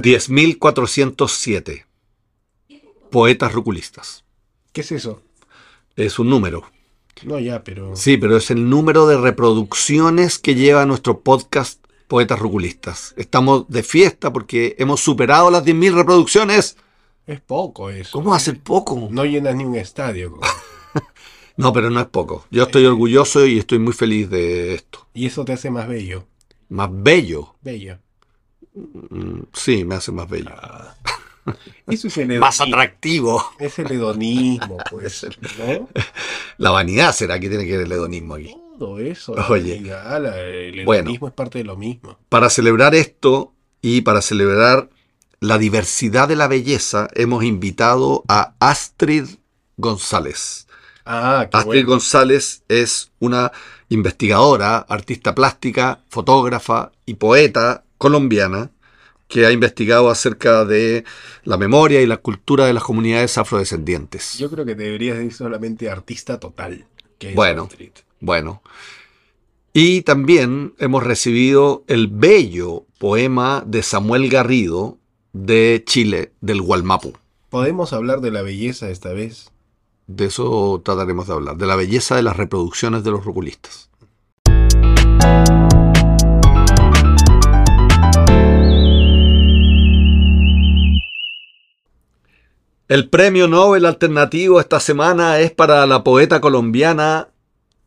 10.407 poetas ruculistas. ¿Qué es eso? Es un número. No, ya, pero. Sí, pero es el número de reproducciones que lleva nuestro podcast Poetas Ruculistas. Estamos de fiesta porque hemos superado las 10.000 reproducciones. Es poco eso. ¿Cómo hace poco? No llenas ni un estadio. no, pero no es poco. Yo estoy orgulloso y estoy muy feliz de esto. ¿Y eso te hace más bello? ¿Más bello? Bello. Sí, me hace más bello. Ah. Eso es el más atractivo. Es el hedonismo, pues. ¿no? La vanidad será que tiene que ver el hedonismo aquí. Todo eso. Oye. el hedonismo es parte de lo mismo. Para celebrar esto y para celebrar la diversidad de la belleza, hemos invitado a Astrid González. Ah, qué Astrid González es una investigadora, artista plástica, fotógrafa y poeta colombiana que ha investigado acerca de la memoria y la cultura de las comunidades afrodescendientes. Yo creo que deberías decir solamente artista total. bueno, bueno. Y también hemos recibido el bello poema de Samuel Garrido de Chile, del Gualmapu. ¿Podemos hablar de la belleza esta vez? De eso trataremos de hablar, de la belleza de las reproducciones de los ruculistas. El premio Nobel alternativo esta semana es para la poeta colombiana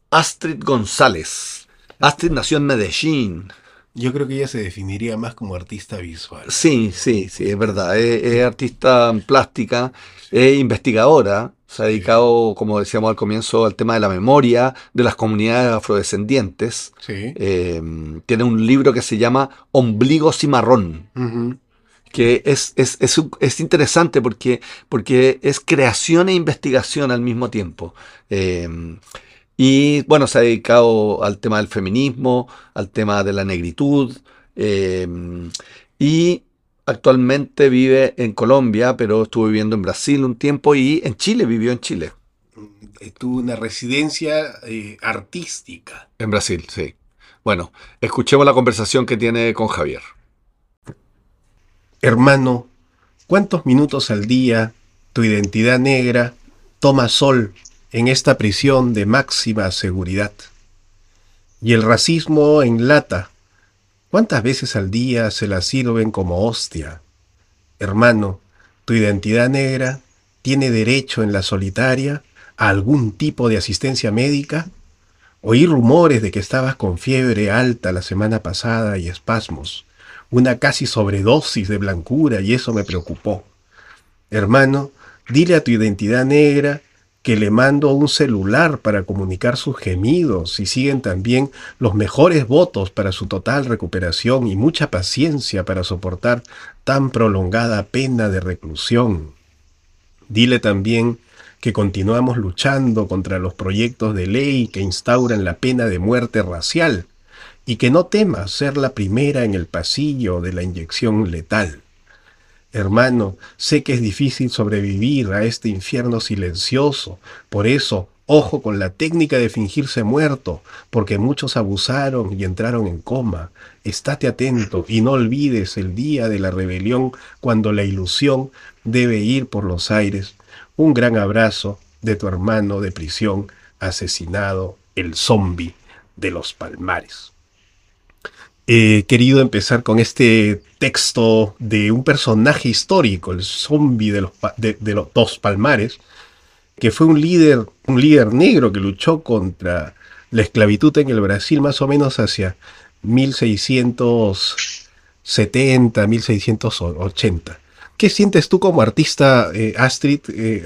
Astrid González. Astrid nació en Medellín. Yo creo que ella se definiría más como artista visual. Sí, sí, sí, es verdad. Es, artista plástica, es investigadora. Se ha dedicado, como decíamos al comienzo, al tema de la memoria de las comunidades afrodescendientes. Sí. Eh, tiene un libro que se llama Ombligo Cimarrón que es, es, es, es, interesante porque, porque es creación e investigación al mismo tiempo. Em, y bueno, se ha dedicado al tema del feminismo, al tema de la negritud, em, y actualmente vive en Colombia, pero estuvo viviendo en Brasil un tiempo y en Chile, vivió en Chile. Tuvo una residencia eh, artística. En Brasil, sí. Bueno, escuchemos la conversación que tiene con Javier. Hermano, ¿cuántos minutos al día tu identidad negra toma sol en esta prisión de máxima seguridad? Y el racismo en lata, ¿cuántas veces al día se la sirven como hostia? Hermano, tu identidad negra tiene derecho en la solitaria a algún tipo de asistencia médica? Oí rumores de que estabas con fiebre alta la semana pasada y espasmos una casi sobredosis de blancura y eso me preocupó. Hermano, dile a tu identidad negra que le mando un celular para comunicar sus gemidos y siguen también los mejores votos para su total recuperación y mucha paciencia para soportar tan prolongada pena de reclusión. Dile también que continuamos luchando contra los proyectos de ley que instauran la pena de muerte racial y que no temas ser la primera en el pasillo de la inyección letal. Hermano, sé que es difícil sobrevivir a este infierno silencioso, por eso, ojo con la técnica de fingirse muerto, porque muchos abusaron y entraron en coma. Estate atento y no olvides el día de la rebelión cuando la ilusión debe ir por los aires. Un gran abrazo de tu hermano de prisión asesinado, el zombi de los palmares. He querido empezar con este texto de un personaje histórico, el zombie de los, de, los dos palmares, que fue un líder, un líder negro que luchó contra la esclavitud en el Brasil más o menos hacia 1670, 1680. ¿Qué sientes tú como artista, eh, Astrid, eh,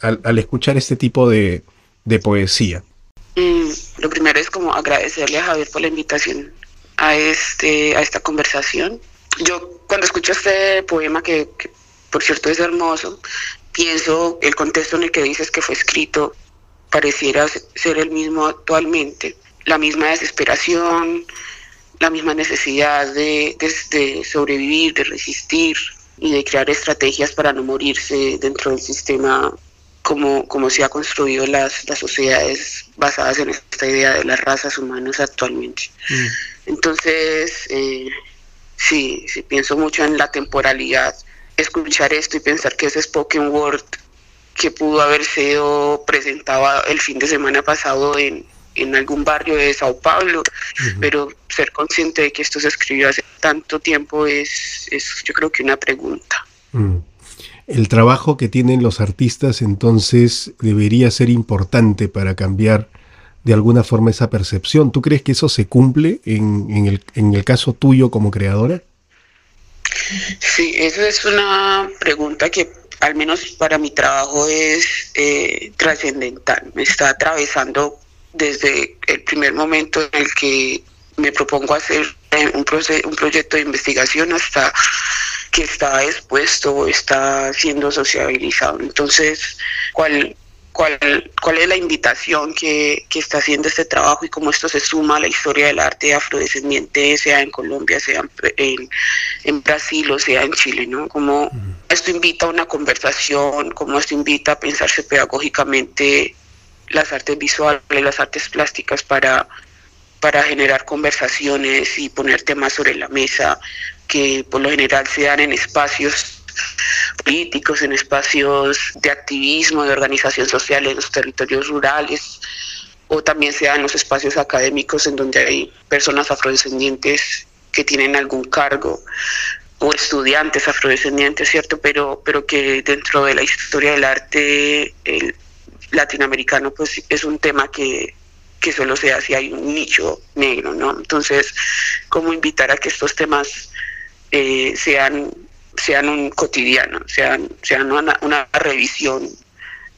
al, escuchar este tipo de, poesía? Mm, lo primero es como agradecerle a Javier por la invitación a, este, a esta conversación. Yo cuando escucho este poema, que, por cierto es hermoso, pienso el contexto en el que dices que fue escrito pareciera ser el mismo actualmente. La misma desesperación, la misma necesidad de, de, sobrevivir, de resistir y de crear estrategias para no morirse dentro del sistema como, como se ha construido las, las sociedades basadas en esta idea de las razas humanas actualmente. Mm. Entonces, eh, sí, sí, pienso mucho en la temporalidad. Escuchar esto y pensar que ese spoken word que pudo haber sido presentado el fin de semana pasado en, en algún barrio de Sao Paulo, pero ser consciente de que esto se escribió hace tanto tiempo es, es yo creo que una pregunta. Mm. El trabajo que tienen los artistas entonces debería ser importante para cambiar de alguna forma esa percepción. ¿Tú crees que eso se cumple en, el, en el caso tuyo como creadora? Sí, eso es una pregunta que al menos para mi trabajo es eh, trascendental. Me está atravesando desde el primer momento en el que me propongo hacer un, un proyecto de investigación hasta que está expuesto o está siendo sociabilizado. Entonces, ¿cuál, cuál, cuál es la invitación que, que, está haciendo este trabajo y cómo esto se suma a la historia del arte afrodescendiente, sea en Colombia, sea en, en Brasil o sea en Chile, ¿no? Cómo esto invita a una conversación, cómo esto invita a pensarse pedagógicamente las artes visuales, las artes plásticas para, para generar conversaciones y poner temas sobre la mesa que por lo general se dan en espacios políticos, en espacios de activismo, de organización social en los territorios rurales, o también se dan en los espacios académicos en donde hay personas afrodescendientes que tienen algún cargo o estudiantes afrodescendientes, ¿cierto? Pero, pero que dentro de la historia del arte, latinoamericano, pues es un tema que, solo se hace, hay un nicho negro, ¿no? Entonces, ¿cómo invitar a que estos temas eh, sean, sean un cotidiano, sean, sean una, revisión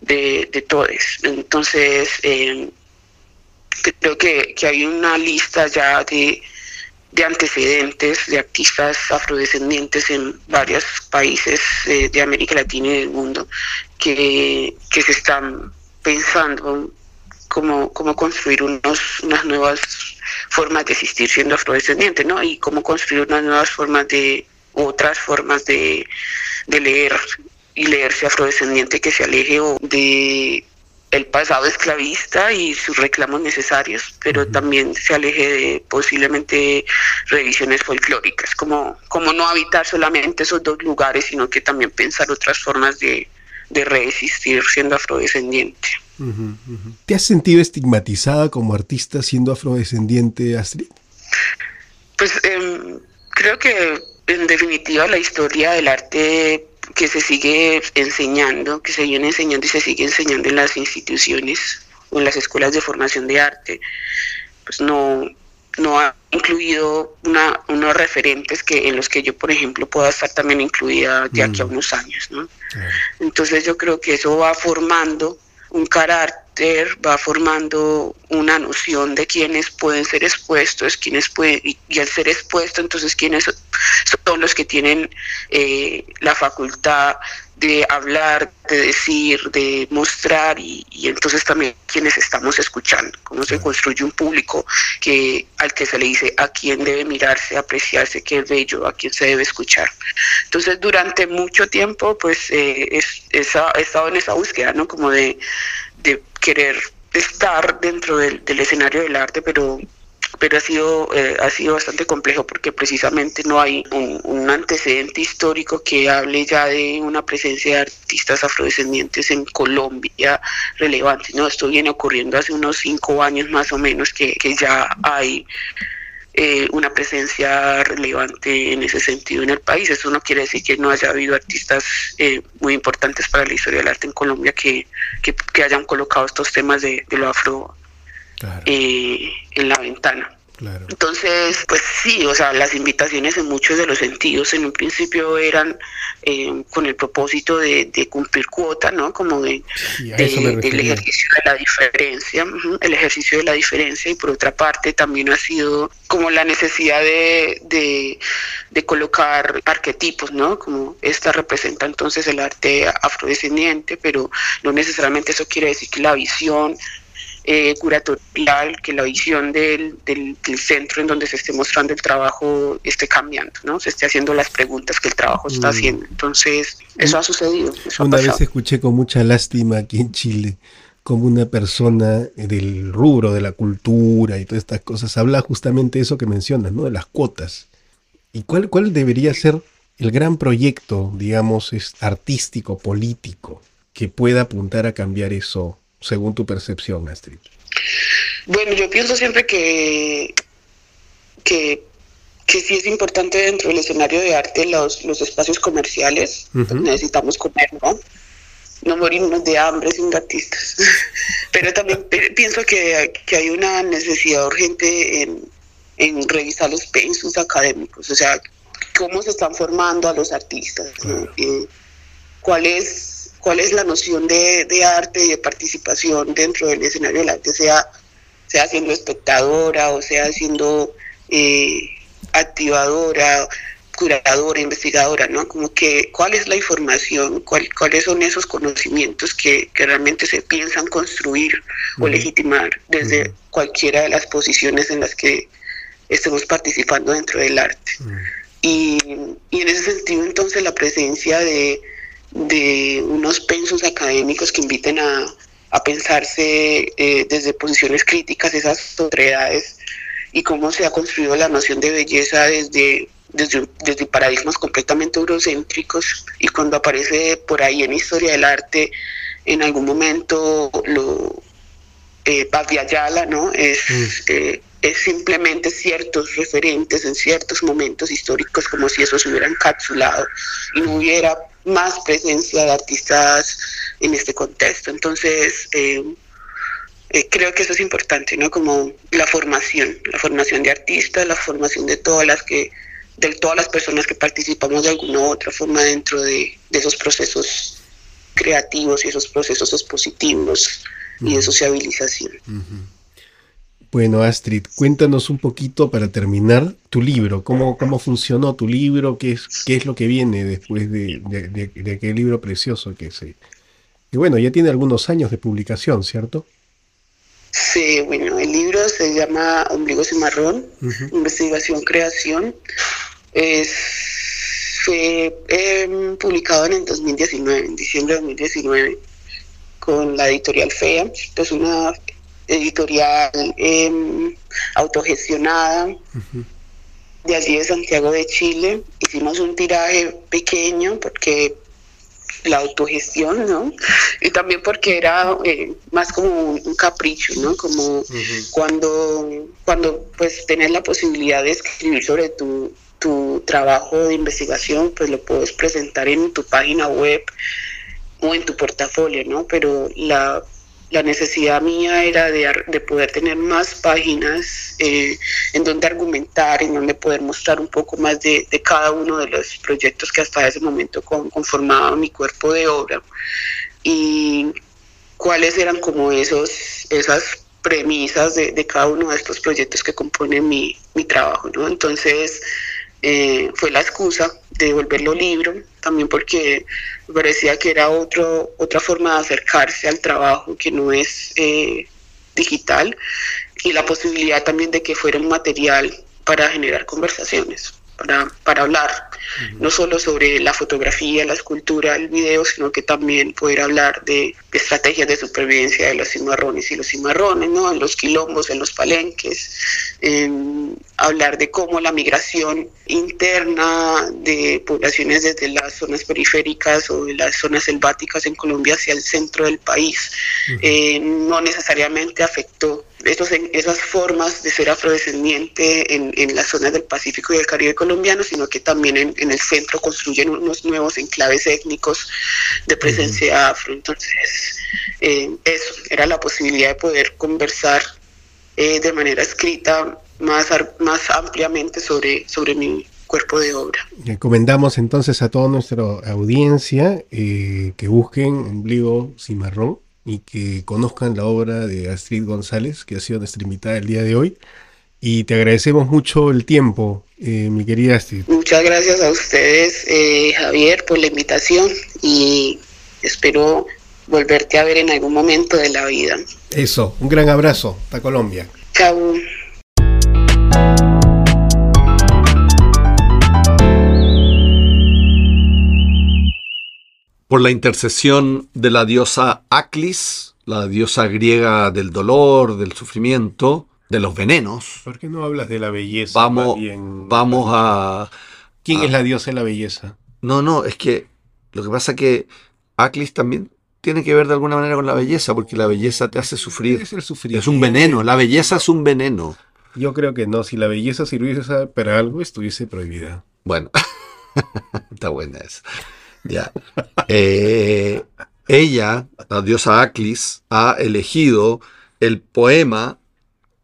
de, de todos? Entonces, eh, creo que, hay una lista ya de, de antecedentes de artistas afrodescendientes en varios países eh, de América Latina y del mundo que, que se están pensando cómo, cómo construir unos, unas nuevas formas de existir siendo afrodescendiente, ¿no? Y cómo construir unas nuevas formas de, otras formas de, de leer y leerse afrodescendiente que se aleje de el pasado esclavista y sus reclamos necesarios, pero también se aleje de posiblemente revisiones folclóricas, como, como no habitar solamente esos dos lugares, sino que también pensar otras formas de, de resistir siendo afrodescendiente. ¿Te has sentido estigmatizada como artista siendo afrodescendiente, Astrid? Pues em, creo que en definitiva la historia del arte que se sigue enseñando, que se viene enseñando y se sigue enseñando en las instituciones o en las escuelas de formación de arte, pues no, no ha incluido una, unos referentes que en los que yo, por ejemplo, pueda estar también incluida de aquí a mm. unos años. ¿no? Entonces yo creo que eso va formando un carácter, va formando una noción de quiénes pueden ser expuestos, quiénes pueden, y, al ser expuesto, entonces quiénes son los que tienen eh, la facultad de hablar, de decir, de mostrar y, entonces también quienes estamos escuchando, cómo se construye un público que al que se le dice a quién debe mirarse, apreciarse, qué es bello, a quién se debe escuchar. Entonces durante mucho tiempo pues eh, es, he estado en esa búsqueda, ¿no? Como de, de querer estar dentro del, escenario del arte, pero pero ha sido, eh, ha sido bastante complejo porque precisamente no hay un, antecedente histórico que hable ya de una presencia de artistas afrodescendientes en Colombia relevante. ¿no? Esto viene ocurriendo hace unos cinco años más o menos que ya hay eh, una presencia relevante en ese sentido en el país. Eso no quiere decir que no haya habido artistas eh, muy importantes para la historia del arte en Colombia que, que, hayan colocado estos temas de, de lo afro eh, en la ventana. Entonces, pues sí, o sea, las invitaciones en muchos de los sentidos en un principio eran eh, con el propósito de, cumplir cuota, ¿no? Como de, del ejercicio de la diferencia, el ejercicio de la diferencia y por otra parte también ha sido como la necesidad de, de colocar arquetipos, ¿no? Como esta representa entonces el arte afrodescendiente, pero no necesariamente eso quiere decir que la visión eh, curatorial, que la visión del, del, centro en donde se esté mostrando el trabajo esté cambiando, ¿no? Se esté haciendo las preguntas que el trabajo está mm. haciendo. Entonces, eso ha sucedido. una vez escuché con mucha lástima aquí en Chile como una persona del rubro de la cultura y todas estas cosas habla justamente eso que mencionas, ¿no? De las cuotas. ¿Y cuál, cuál debería ser el gran proyecto, digamos, es artístico, político, que pueda apuntar a cambiar eso, según tu percepción, Astrid? Bueno, yo pienso siempre que, que, que sí es importante dentro del escenario de arte los, los espacios comerciales. Necesitamos comer, ¿no? No morimos de hambre sin artistas. Pero también pienso que, que, hay una necesidad urgente en, en revisar los pensos académicos. O sea, cómo se están formando a los artistas, eh, cuál es cuál es la noción de, arte y de participación dentro del escenario del arte, sea, sea siendo espectadora o sea siendo eh, activadora, curadora, investigadora, ¿no? Como que cuál es la información, cuáles son esos conocimientos que, realmente se piensan construir o legitimar desde cualquiera de las posiciones en las que estemos participando dentro del arte. Y, en ese sentido, entonces, la presencia de, unos pensos académicos que inviten a, pensarse eh, desde posiciones críticas esas otredades y cómo se ha construido la noción de belleza desde, desde, desde paradigmas completamente eurocéntricos y cuando aparece por ahí en historia del arte, en algún momento lo eh, Paz de Ayala, ¿no? Es, mm. eh, es simplemente ciertos referentes en ciertos momentos históricos como si eso se hubiera encapsulado y no hubiera más presencia de artistas en este contexto. Entonces, eh, eh, creo que eso es importante, ¿no? Como la formación, la formación de artistas, la formación de todas las que de todas las personas que participamos de alguna u otra forma dentro de, esos procesos creativos y esos procesos expositivos y de sociabilización. Bueno, Astrid, cuéntanos un poquito para terminar tu libro, cómo, cómo funcionó tu libro, qué es, qué es lo que viene después de, de, aquel libro precioso que se... Y bueno, ya tiene algunos años de publicación, ¿cierto? Sí, bueno, el libro se llama Ombligos y Marrón, Investigación, Creación. Es, fue em, publicado en el 2019, en diciembre de 2019, con la editorial FEA. Es una editorial em, autogestionada de allí de Santiago de Chile. Hicimos un tiraje pequeño porque la autogestión, ¿no? Y también porque era eh, más como un, capricho, ¿no? Como cuando, cuando pues tenés la posibilidad de escribir sobre tu, tu trabajo de investigación, pues lo puedes presentar en tu página web o en tu portafolio, ¿no? Pero la la necesidad mía era de, poder tener más páginas eh, en donde argumentar, en donde poder mostrar un poco más de, cada uno de los proyectos que hasta ese momento conformaban mi cuerpo de obra y cuáles eran como esos, esas premisas de, cada uno de estos proyectos que componen mi, mi trabajo. ¿no? Entonces, eh, fue la excusa de volverlo libro, también porque parecía que era otro, otra forma de acercarse al trabajo que no es eh, digital y la posibilidad también de que fuera un material para generar conversaciones para, para hablar, no solo sobre la fotografía, la escultura, el video, sino que también poder hablar de, estrategias de supervivencia de los cimarrones y los cimarrones, ¿no? en los quilombos, en los palenques, hablar de cómo la migración interna de poblaciones desde las zonas periféricas o de las zonas selváticas en Colombia hacia el centro del país eh, no necesariamente afectó esas formas de ser afrodescendiente en, en las zonas del Pacífico y del Caribe colombiano, sino que también en, el centro construyen unos nuevos enclaves étnicos de presencia afro. Entonces, eh, eso era la posibilidad de poder conversar eh, de manera escrita más, más ampliamente sobre, sobre mi cuerpo de obra. Recomendamos entonces a toda nuestra audiencia eh, que busquen Ombligo Cimarrón y que conozcan la obra de Astrid González, que ha sido nuestra invitada el día de hoy. Y te agradecemos mucho el tiempo, eh, mi querida Astrid. Muchas gracias a ustedes, eh, Javier, por la invitación y espero volverte a ver en algún momento de la vida. Eso, un gran abrazo. Hasta Colombia. Chao. Por la intercesión de la diosa Aclis, la diosa griega del dolor, del sufrimiento, de los venenos. ¿Por qué no hablas de la belleza? Vamos, bien? vamos a... ¿Quién a- es la diosa de la belleza? No, no, es que lo que pasa es que Aclis también tiene que ver de alguna manera con la belleza, porque la belleza te hace sufrir. Es el sufrimiento. Es un veneno, la belleza es un veneno. Yo creo que no. Si la belleza sirviese para algo, estuviese prohibida. Bueno, está buena esa. Ya. Eh, ella, la diosa Aclis, ha elegido el poema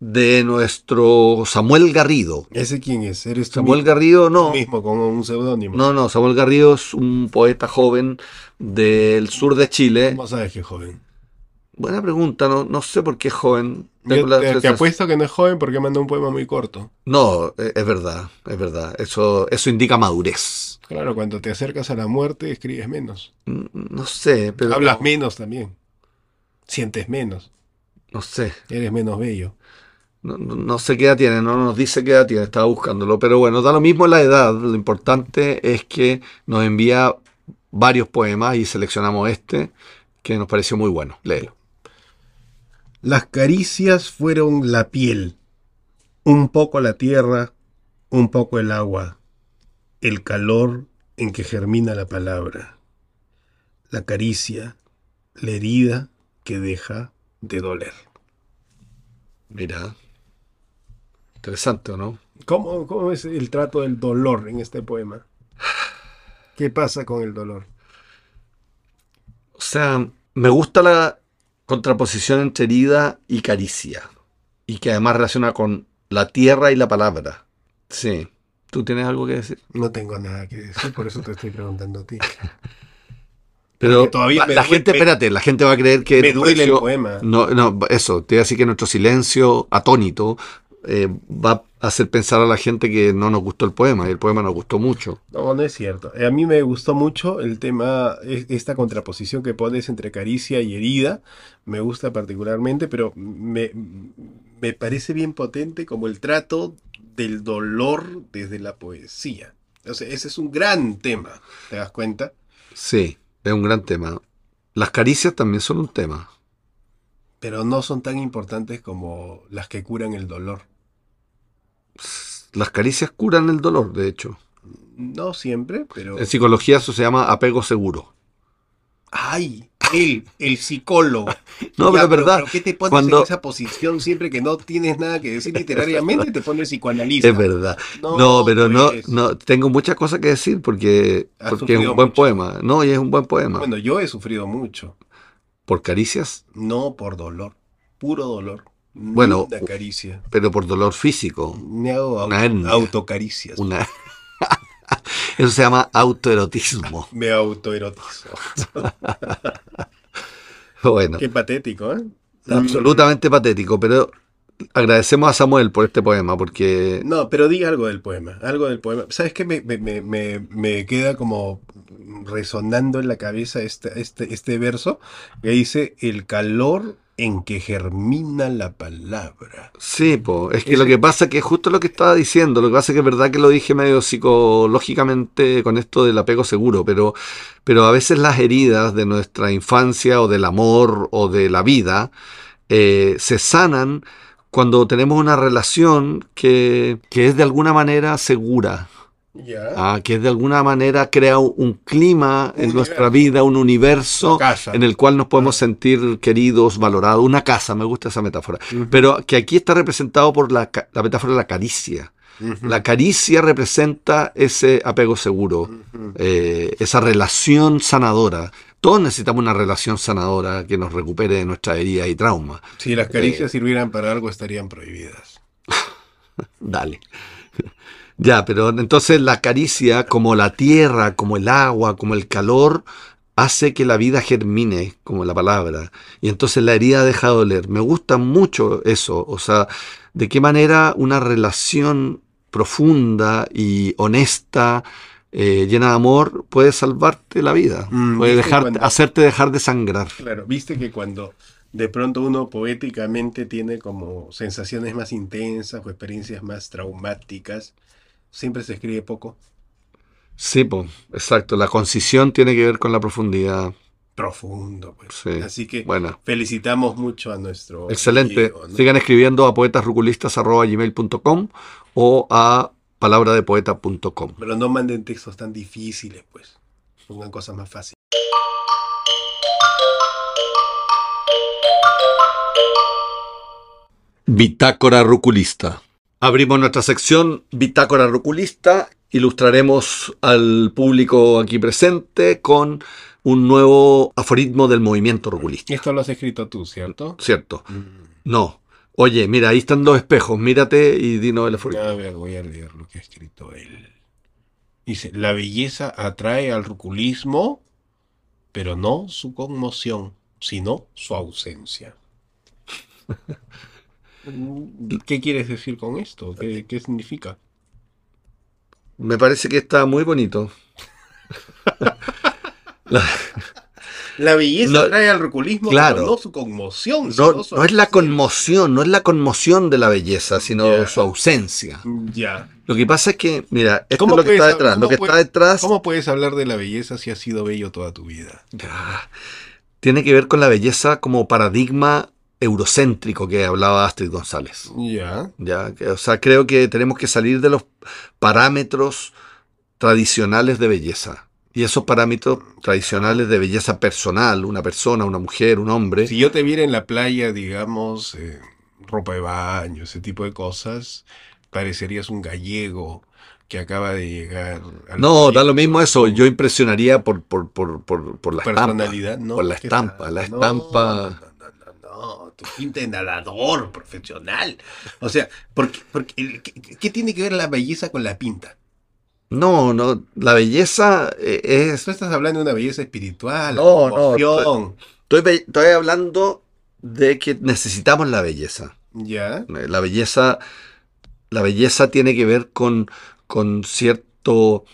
de nuestro Samuel Garrido. ¿Ese quién es? ¿Eres tú Samuel mismo, Garrido, tú no. mismo con un seudónimo? No, no, Samuel Garrido es un poeta joven del sur de Chile. ¿Cómo sabes que es joven? Buena pregunta, no, no sé por qué es joven. Yo te, te apuesto que no es joven porque manda un poema muy corto. No, e- es verdad, es verdad. Eso, eso indica madurez. Claro, cuando te acercas a la muerte escribes menos. Mm, No sé, pero. Hablas menos también. Sientes menos. No sé. Eres menos bello. No sé qué edad tiene, no nos dice qué edad tiene, estaba buscándolo. Pero bueno, da lo mismo la edad. Lo importante es que nos envía varios poemas y seleccionamos este, que nos pareció muy bueno. Léelo. Las caricias fueron la piel, un poco la tierra, un poco el agua, el calor en que germina la palabra, la caricia, la herida que deja de doler. Mira. Interesante, ¿o no? ¿Cómo, cómo es el trato del dolor en este poema? ¿Qué pasa con el dolor? O sea, me gusta la contraposición entre herida y caricia. Y que además relaciona con la tierra y la palabra. Sí. ¿Tú tienes algo que decir? No tengo nada que decir, por eso te estoy preguntando a ti. Pero Porque todavía la, me la duele- gente, me- espérate, la gente va a creer que... Me duele el poema. No, no, eso, te voy a decir que nuestro silencio atónito eh, va a hacer pensar a la gente que no nos gustó el poema, y el poema nos gustó mucho. No, no es cierto. Eh, A mí me gustó mucho el tema, e- esta contraposición que pones entre caricia y herida. Me gusta particularmente, pero me, me parece bien potente como el trato del dolor desde la poesía. O sea, ese es un gran tema, ¿te das cuenta? Sí, es un gran tema. Las caricias también son un tema. Pero no son tan importantes como las que curan el dolor. Las caricias curan el dolor, de hecho. No siempre, pero... En psicología eso se llama apego seguro. ¡Ay! Él, el psicólogo. No, Ya, pero es verdad. ¿Pero qué te pones cuando- en esa posición siempre que no tienes nada que decir literariamente? Te pones psicoanalista. Es verdad. No, No, pero no, pues. no, tengo muchas cosas que decir porque, Has porque es un buen mucho. poema. No, y es un buen poema. Bueno, yo he sufrido mucho. Por caricias, No por dolor. Puro dolor. Bueno, Una caricia. pero por dolor físico. Me hago au- una hernia. autocaricias. Una... Eso se llama autoerotismo. Me autoerotizo. Bueno, Qué patético, ¿eh? absolutamente patético, pero agradecemos a Samuel por este poema porque No, pero di algo del poema. Algo del poema. ¿Sabes qué? Me, me- me- me- me queda como resonando en la cabeza este, este, este verso que dice: El calor en que germina la palabra. sí, po, es que lo que pasa es que es justo lo que estaba diciendo, lo que pasa es que es verdad que lo dije medio psicológicamente con esto del apego seguro, pero, pero a veces las heridas de nuestra infancia o del amor o de la vida eh, se sanan cuando tenemos una relación que, que es de alguna manera segura, Ya. ah, que de alguna manera crea un, un clima en Un nuestra universo. vida, un universo en el cual nos podemos sentir queridos, valorados, una casa, me gusta esa metáfora, Ujú. pero que aquí está representado por la, la metáfora de la caricia. Ujú. La caricia representa ese apego seguro, Ujú. eh, esa relación sanadora. Todos necesitamos una relación sanadora que nos recupere de nuestras heridas y traumas. Si las caricias sirvieran para algo, estarían prohibidas. Dale. Ya, pero entonces la caricia, como la tierra, como el agua, como el calor, hace que la vida germine, como la palabra. Y entonces la herida deja de doler. Me gusta mucho eso. O sea, de qué manera una relación profunda y honesta, eh, llena de amor, puede salvarte la vida. Mm, puede ¿viste dejar, cuando- hacerte dejar de sangrar. Claro, viste que cuando de pronto uno poéticamente tiene como sensaciones más intensas o experiencias más traumáticas, siempre se escribe poco. Sí, po, exacto. La concisión tiene que ver con la profundidad. Profundo, pues. Sí. Así que Bueno, felicitamos mucho a nuestro. excelente. amigo, ¿no? Sigan escribiendo a poetasruculistas.gmail.com o a palabradepoeta.com. Pero no manden textos tan difíciles, pues. Pongan cosas más fáciles. Bitácora Ruculista. Abrimos nuestra sección Bitácora Ruculista. Ilustraremos al público aquí presente con un nuevo aforismo del movimiento ruculista. Esto lo has escrito tú, ¿cierto? ¿Cierto? No. Oye, mira, ahí están dos espejos. Mírate y dinos el aforismo. A ver, voy a leer lo que ha escrito él. Dice, la belleza atrae al ruculismo, pero no su conmoción, sino su ausencia. ¿Qué quieres decir con esto? ¿Qué, qué significa? Me parece que está muy bonito. La- La belleza No, atrae al ruculismo, claro. no su conmoción. no, sino su no es la conmoción, no es la conmoción de la belleza, sino su ausencia. Ya. Lo que pasa es que, mira, esto ¿Cómo es lo que está detrás. Lo cómo que puede- está detrás ¿Cómo puedes hablar de la belleza si has sido bello toda tu vida? Ya. Tiene que ver con la belleza como paradigma eurocéntrico que hablaba Astrid González. Ya. Ya, o sea, creo que tenemos que salir de los parámetros tradicionales de belleza. Y esos parámetros tradicionales de belleza personal, una persona, una mujer, un hombre, Si yo te viera en la playa, digamos, eh, ropa de baño, ese tipo de cosas, parecerías un gallego que acaba de llegar. al no, da lo mismo eso. Yo impresionaría por, por, por, por, por la estampa. por la ¿Qué estampa, la estampa. No, no, no, tu pinta de nadador profesional. O sea, ¿por qué, por qué- tiene que ver la belleza con la pinta? No, no, la belleza eh, es... Tú estás hablando de una belleza espiritual, No, no. Estoy, estoy hablando de que necesitamos la belleza. Ya. Eh, La belleza, la belleza tiene que ver con, con cierto,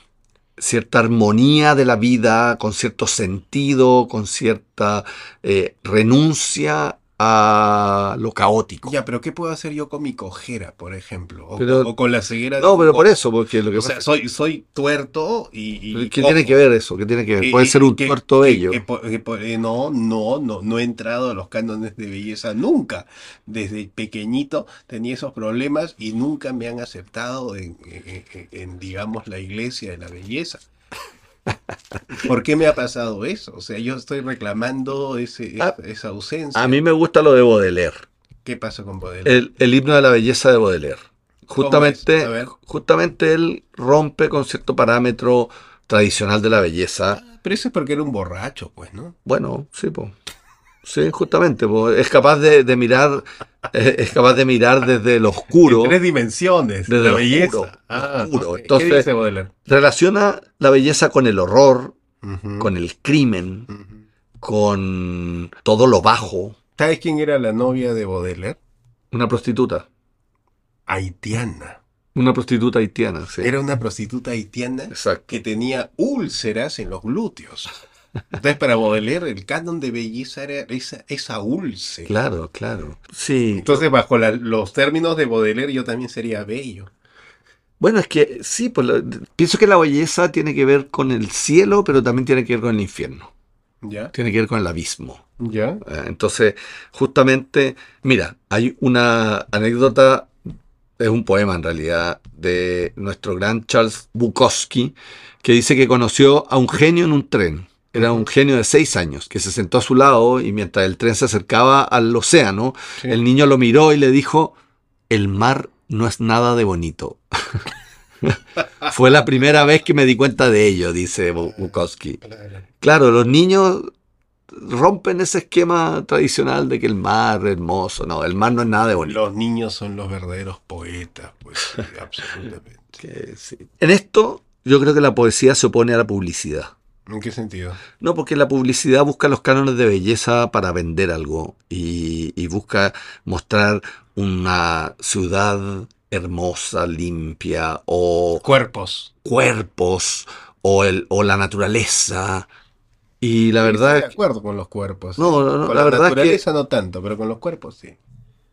cierta armonía de la vida, con cierto sentido, con cierta eh, renuncia a lo caótico. Ya, pero ¿qué puedo hacer yo con mi cojera, por ejemplo? O, Pero- o con la ceguera de No, pero por eso, porque lo que O sea, pasa- soy, soy tuerto y. y ¿qué cojo. tiene que ver eso? ¿Qué tiene que ver? Eh, Puede eh, ser un que- tuerto bello. eh, no, no, no, no he entrado a los cánones de belleza nunca. Desde pequeñito tenía esos problemas y nunca me han aceptado en, en- en- en, digamos, la iglesia de la belleza. ¿Por qué me ha pasado eso? O sea, yo estoy reclamando ese, Ah, esa, esa ausencia. A mí me gusta lo de Baudelaire. ¿Qué pasa con Baudelaire? El, el himno de la belleza de Baudelaire. ¿Cómo Justamente? A justamente él rompe con cierto parámetro tradicional de la belleza. Pero eso es porque era un borracho, pues, ¿no? Bueno, sí, pues. Sí, justamente, po. es capaz de, de mirar, es capaz de mirar desde lo oscuro, En tres dimensiones. Desde la belleza. oscuro, Ah, oscuro. Entonces- relaciona la belleza con el horror, con el crimen, con todo lo bajo. ¿Sabes quién era la novia de Baudelaire? Una prostituta, Haitiana. una prostituta haitiana, sí. Era una prostituta haitiana Exacto. que tenía úlceras en los glúteos. Entonces, para Baudelaire, el canon de belleza era esa, esa úlcera. Claro, claro. Sí. Entonces, bajo la- los términos de Baudelaire, yo también sería bello. Bueno, es que sí, pues, lo- pienso que la belleza tiene que ver con el cielo, pero también tiene que ver con el infierno, ¿Ya? tiene que ver con el abismo. ¿Ya? Eh, Entonces, justamente, mira, hay una anécdota, es un poema en realidad, de nuestro gran Charles Bukowski, que dice que conoció a un genio en un tren. Era un genio de seis años, que se sentó a su lado y mientras el tren se acercaba al océano, Sí. el niño lo miró y le dijo, el mar no es nada de bonito. Fue la primera vez que me di cuenta de ello, dice Bu- Bukowski. Claro, los niños rompen ese esquema tradicional de que el mar es hermoso. No, el mar no es nada de bonito. Los niños son los verdaderos poetas, pues, sí, absolutamente. Que sí. En esto, yo creo que la poesía se opone a la publicidad. ¿En qué sentido? No, porque la publicidad busca los cánones de belleza para vender algo y, y busca mostrar una ciudad hermosa, limpia, o Cuerpos. cuerpos, o, el, o la naturaleza. Y la verdad Estoy es de acuerdo con los cuerpos. No, no, no, Con la la, verdad es que- naturaleza no tanto, pero con los cuerpos sí.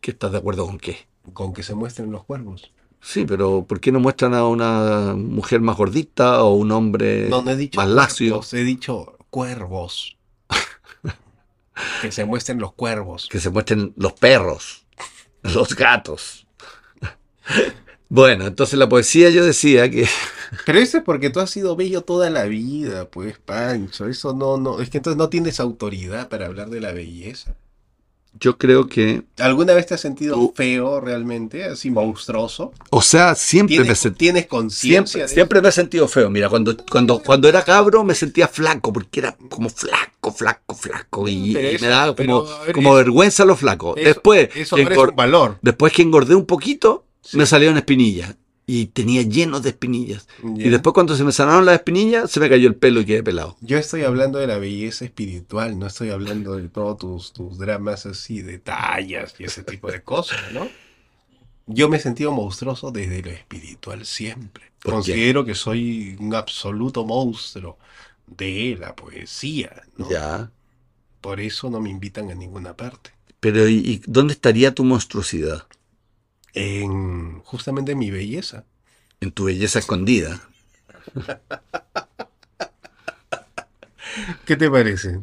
que estás de acuerdo con qué. Con que se muestren los cuervos. Sí, pero ¿por qué no muestran a una mujer más gordita o un hombre No, no he dicho más lacio? he dicho cuervos. Que se muestren los cuervos. Que se muestren los perros, los gatos. Bueno, entonces la poesía yo decía que Pero eso es porque tú has sido bello toda la vida, pues, Pancho. Eso no, no, es que entonces no tienes autoridad para hablar de la belleza. Yo creo que, ¿Alguna vez te has sentido Tú- feo realmente, así monstruoso? o sea, siempre me ¿Tienes, sentí ¿tienes conciencia Siempre, de siempre me he sentido feo. Mira, cuando, cuando, cuando era cabro me sentía flaco, porque era como flaco, flaco, flaco. Y, me daba como, pero, a ver, como eso- vergüenza lo flaco. eso- después, Eso valor. después que engordé un poquito, Sí. me salieron espinillas. Y tenía llenos de espinillas. Y después cuando se me sanaron las espinillas, se me cayó el pelo y quedé pelado. Yo estoy hablando de la belleza espiritual, no estoy hablando de todos tus, tus dramas así, de tallas y ese tipo de cosas, ¿no? Yo me he sentido monstruoso desde lo espiritual siempre. Considero que soy un absoluto monstruo de la poesía, ¿no? Ya. Por eso no me invitan a ninguna parte. Pero ¿y, y dónde estaría tu monstruosidad? En justamente mi belleza. En tu belleza escondida. ¿Qué te parece?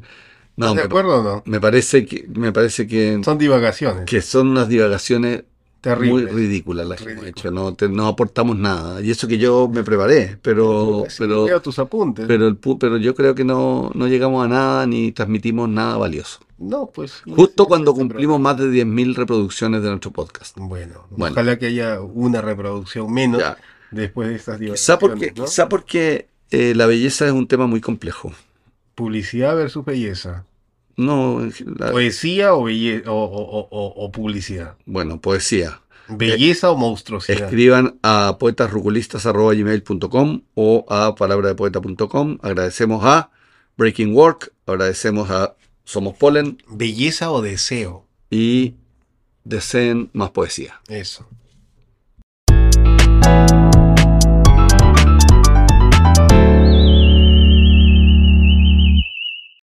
No, ¿Estás de me, acuerdo o no? me parece que, me parece que, Son divagaciones. que son unas divagaciones muy Terribles. ridículas las que hemos Ridículas. hecho. No, te- no aportamos nada. Y eso que yo me preparé, pero, Sí, pero, tus apuntes. pero, el, pero yo creo que no, no llegamos a nada ni transmitimos nada valioso. no, pues. Justo cuando cumplimos más de 10.000 reproducciones de nuestro podcast. Bueno, Bueno. ojalá que haya una reproducción menos Ya. después de estas Quizá porque, ¿no? quizá porque eh, la belleza es un tema muy complejo. Publicidad versus belleza. No, la- Poesía o, belle- o, o- o- o- o publicidad. bueno, poesía. Belleza o monstruosidad. Escriban a poetasruculistas.com o a palabradepoeta.com. Agradecemos a Breaking Work, agradecemos a Somos Polen Belleza o deseo. y deseen más poesía. Eso.